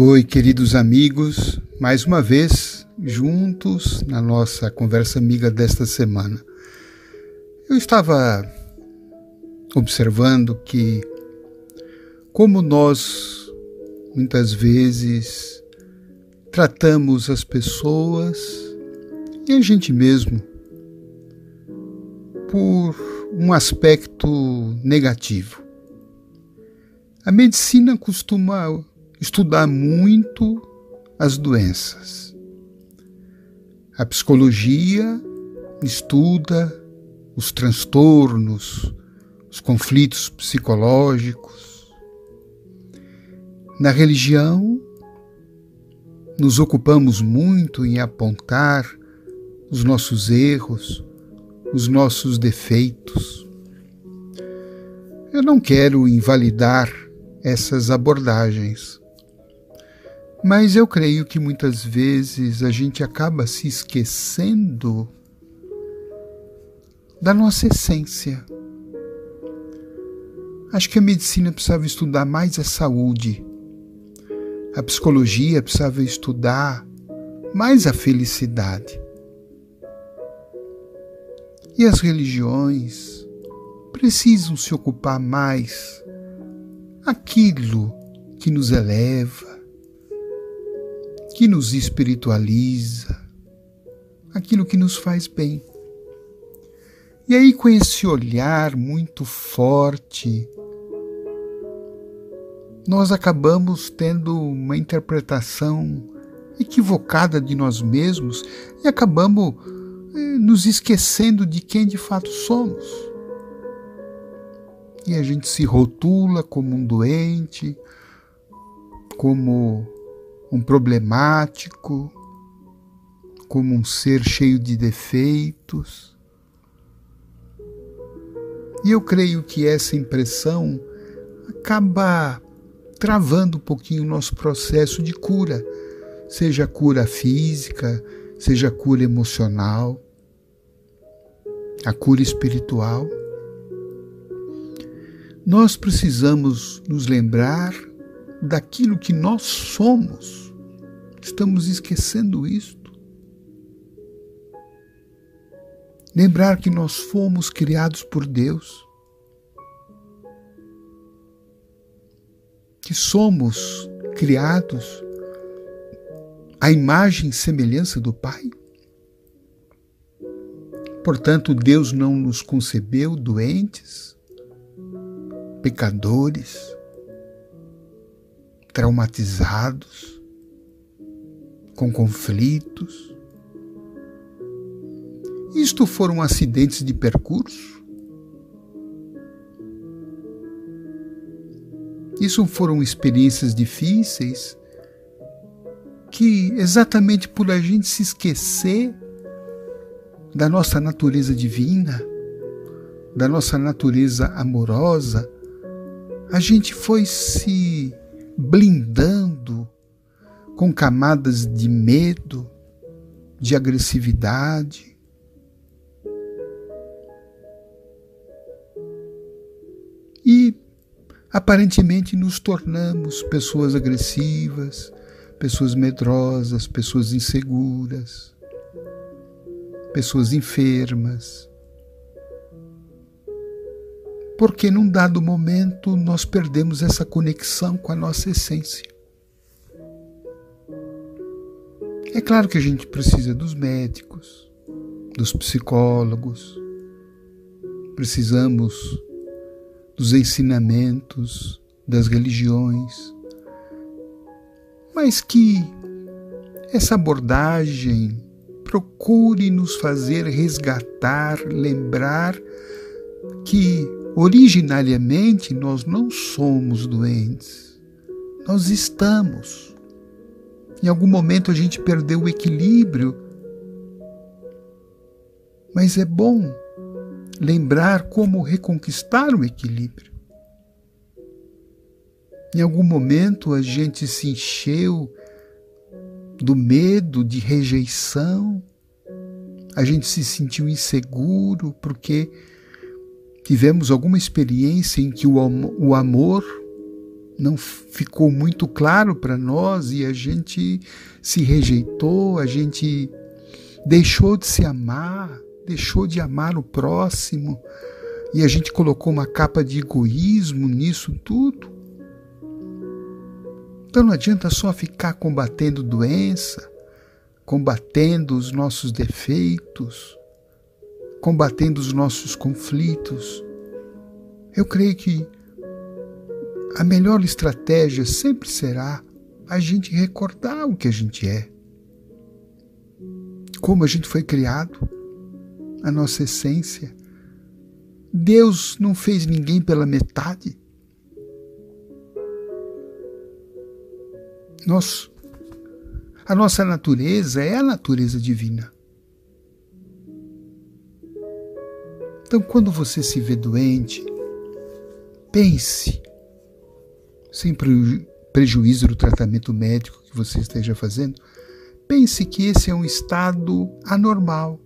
Oi, queridos amigos, mais uma vez juntos na nossa conversa amiga desta semana. Eu estava observando que, como nós muitas vezes tratamos as pessoas e a gente mesmo por um aspecto negativo. A medicina costuma estudar muito as doenças. A psicologia estuda os transtornos, os conflitos psicológicos. Na religião, nos ocupamos muito em apontar os nossos erros, os nossos defeitos. Eu não quero invalidar essas abordagens. Mas eu creio que muitas vezes a gente acaba se esquecendo da nossa essência. Acho que a medicina precisava estudar mais a saúde, a psicologia precisava estudar mais a felicidade. E as religiões precisam se ocupar mais aquilo que nos eleva, que nos espiritualiza, aquilo que nos faz bem. E aí, com esse olhar muito forte, nós acabamos tendo uma interpretação equivocada de nós mesmos e acabamos eh, nos esquecendo de quem de fato somos e a gente se rotula como um doente, como um problemático, como um ser cheio de defeitos. E eu creio que essa impressão acaba travando um pouquinho o nosso processo de cura, seja cura física, seja cura emocional, a cura espiritual. Nós precisamos nos lembrar daquilo que nós somos. Estamos esquecendo isto. Lembrar que nós fomos criados por Deus. Que somos criados à imagem e semelhança do Pai. Portanto, Deus não nos concebeu doentes, pecadores, traumatizados, com conflitos. Isto foram acidentes de percurso? Isso foram experiências difíceis que, exatamente por a gente se esquecer da nossa natureza divina, da nossa natureza amorosa, a gente foi se blindando com camadas de medo, de agressividade. E aparentemente nos tornamos pessoas agressivas, pessoas medrosas, pessoas inseguras, pessoas enfermas porque num dado momento nós perdemos essa conexão com a nossa essência. É claro que a gente precisa dos médicos, dos psicólogos, precisamos dos ensinamentos das religiões, mas que essa abordagem procure nos fazer resgatar, lembrar que Originariamente, nós não somos doentes. Nós estamos. Em algum momento a gente perdeu o equilíbrio, mas é bom lembrar como reconquistar o equilíbrio. Em algum momento a gente se encheu do medo de rejeição, a gente se sentiu inseguro porque tivemos alguma experiência em que o, o amor não ficou muito claro para nós e a gente se rejeitou, a gente deixou de se amar, deixou de amar o próximo e a gente colocou uma capa de egoísmo nisso tudo. Então não adianta só ficar combatendo doença, combatendo os nossos defeitos, combatendo os nossos conflitos. Eu creio que a melhor estratégia sempre será a gente recordar o que a gente é, como a gente foi criado, a nossa essência. Deus não fez ninguém pela metade. Nós, a nossa natureza é a natureza divina. Então, quando você se vê doente, pense, sem prejuízo do tratamento médico que você esteja fazendo, pense que esse é um estado anormal.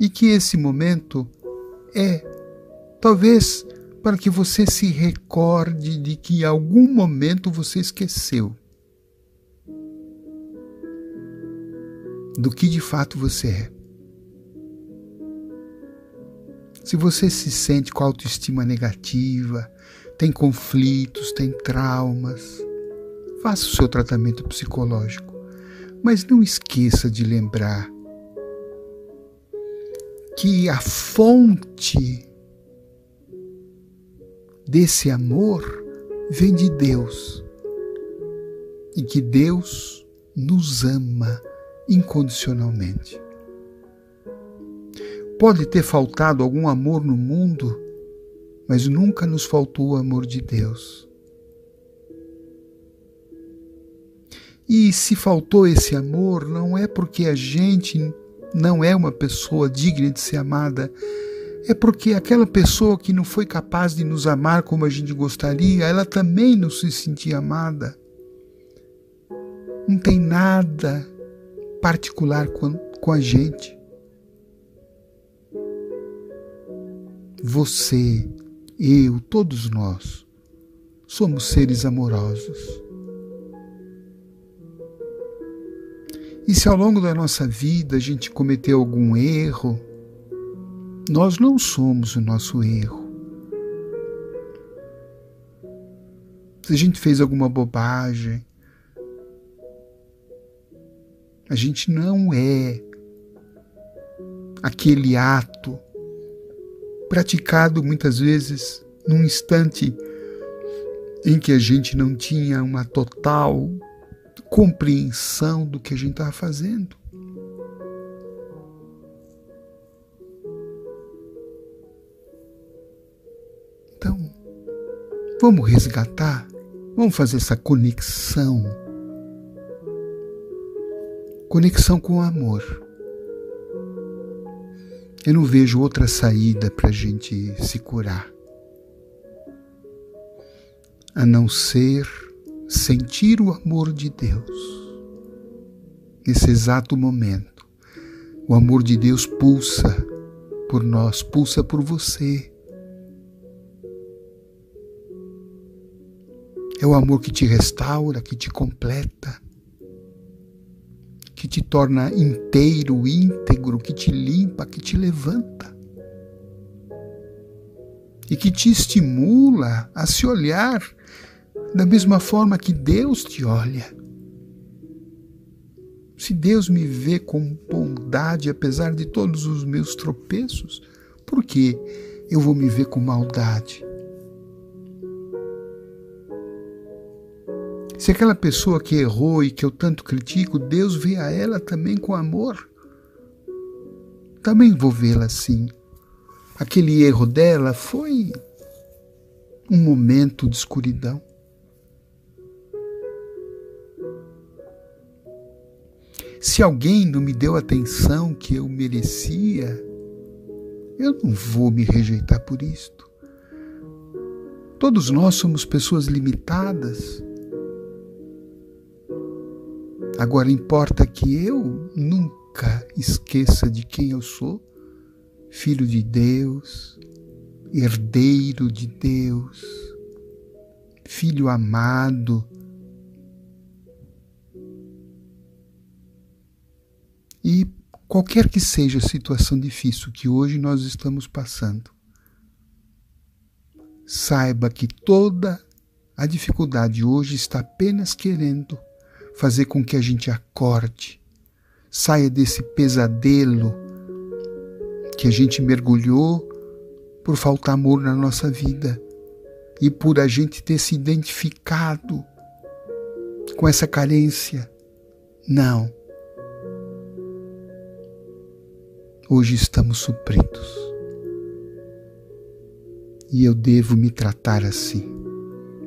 E que esse momento é, talvez, para que você se recorde de que em algum momento você esqueceu do que de fato você é. Se você se sente com autoestima negativa, tem conflitos, tem traumas, faça o seu tratamento psicológico. Mas não esqueça de lembrar que a fonte desse amor vem de Deus e que Deus nos ama incondicionalmente. Pode ter faltado algum amor no mundo, mas nunca nos faltou o amor de Deus. E se faltou esse amor, não é porque a gente não é uma pessoa digna de ser amada, é porque aquela pessoa que não foi capaz de nos amar como a gente gostaria, ela também não se sentia amada. Não tem nada particular com, com a gente. Você, eu, todos nós, somos seres amorosos. E se ao longo da nossa vida a gente cometeu algum erro, nós não somos o nosso erro. Se a gente fez alguma bobagem, a gente não é aquele ato praticado muitas vezes num instante em que a gente não tinha uma total compreensão do que a gente estava fazendo. Vamos resgatar, vamos fazer essa conexão. Conexão com o amor. Eu não vejo outra saída para a gente se curar a não ser sentir o amor de Deus. Nesse exato momento, o amor de Deus pulsa por nós, pulsa por você É o amor que te restaura, que te completa, que te torna inteiro, íntegro, que te limpa, que te levanta. E que te estimula a se olhar da mesma forma que Deus te olha. Se Deus me vê com bondade, apesar de todos os meus tropeços, por que eu vou me ver com maldade? Se aquela pessoa que errou e que eu tanto critico, Deus vê a ela também com amor, também vou vê-la assim. Aquele erro dela foi um momento de escuridão. Se alguém não me deu a atenção que eu merecia, eu não vou me rejeitar por isto. Todos nós somos pessoas limitadas. Agora importa que eu nunca esqueça de quem eu sou, filho de Deus, herdeiro de Deus, filho amado. E qualquer que seja a situação difícil que hoje nós estamos passando, saiba que toda a dificuldade hoje está apenas querendo fazer com que a gente acorde, saia desse pesadelo que a gente mergulhou por faltar amor na nossa vida e por a gente ter se identificado com essa carência. Não. Hoje estamos supridos. E eu devo me tratar assim.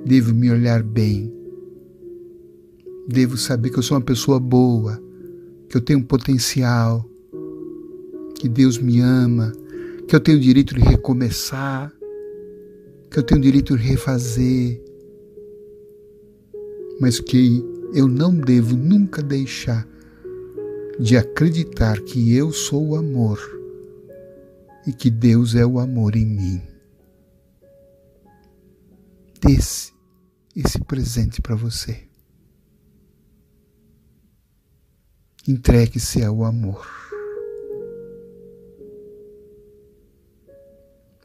Devo me olhar bem. Devo saber que eu sou uma pessoa boa, que eu tenho um potencial, que Deus me ama, que eu tenho o direito de recomeçar, que eu tenho o direito de refazer, mas que eu não devo nunca deixar de acreditar que eu sou o amor e que Deus é o amor em mim. Desse esse presente para você. Entregue-se ao amor.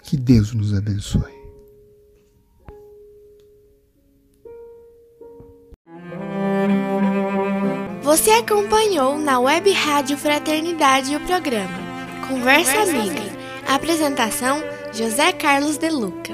Que Deus nos abençoe. Você acompanhou na Web Rádio Fraternidade o programa Conversa, Conversa Amiga. Amiga. Apresentação: José Carlos De Luca.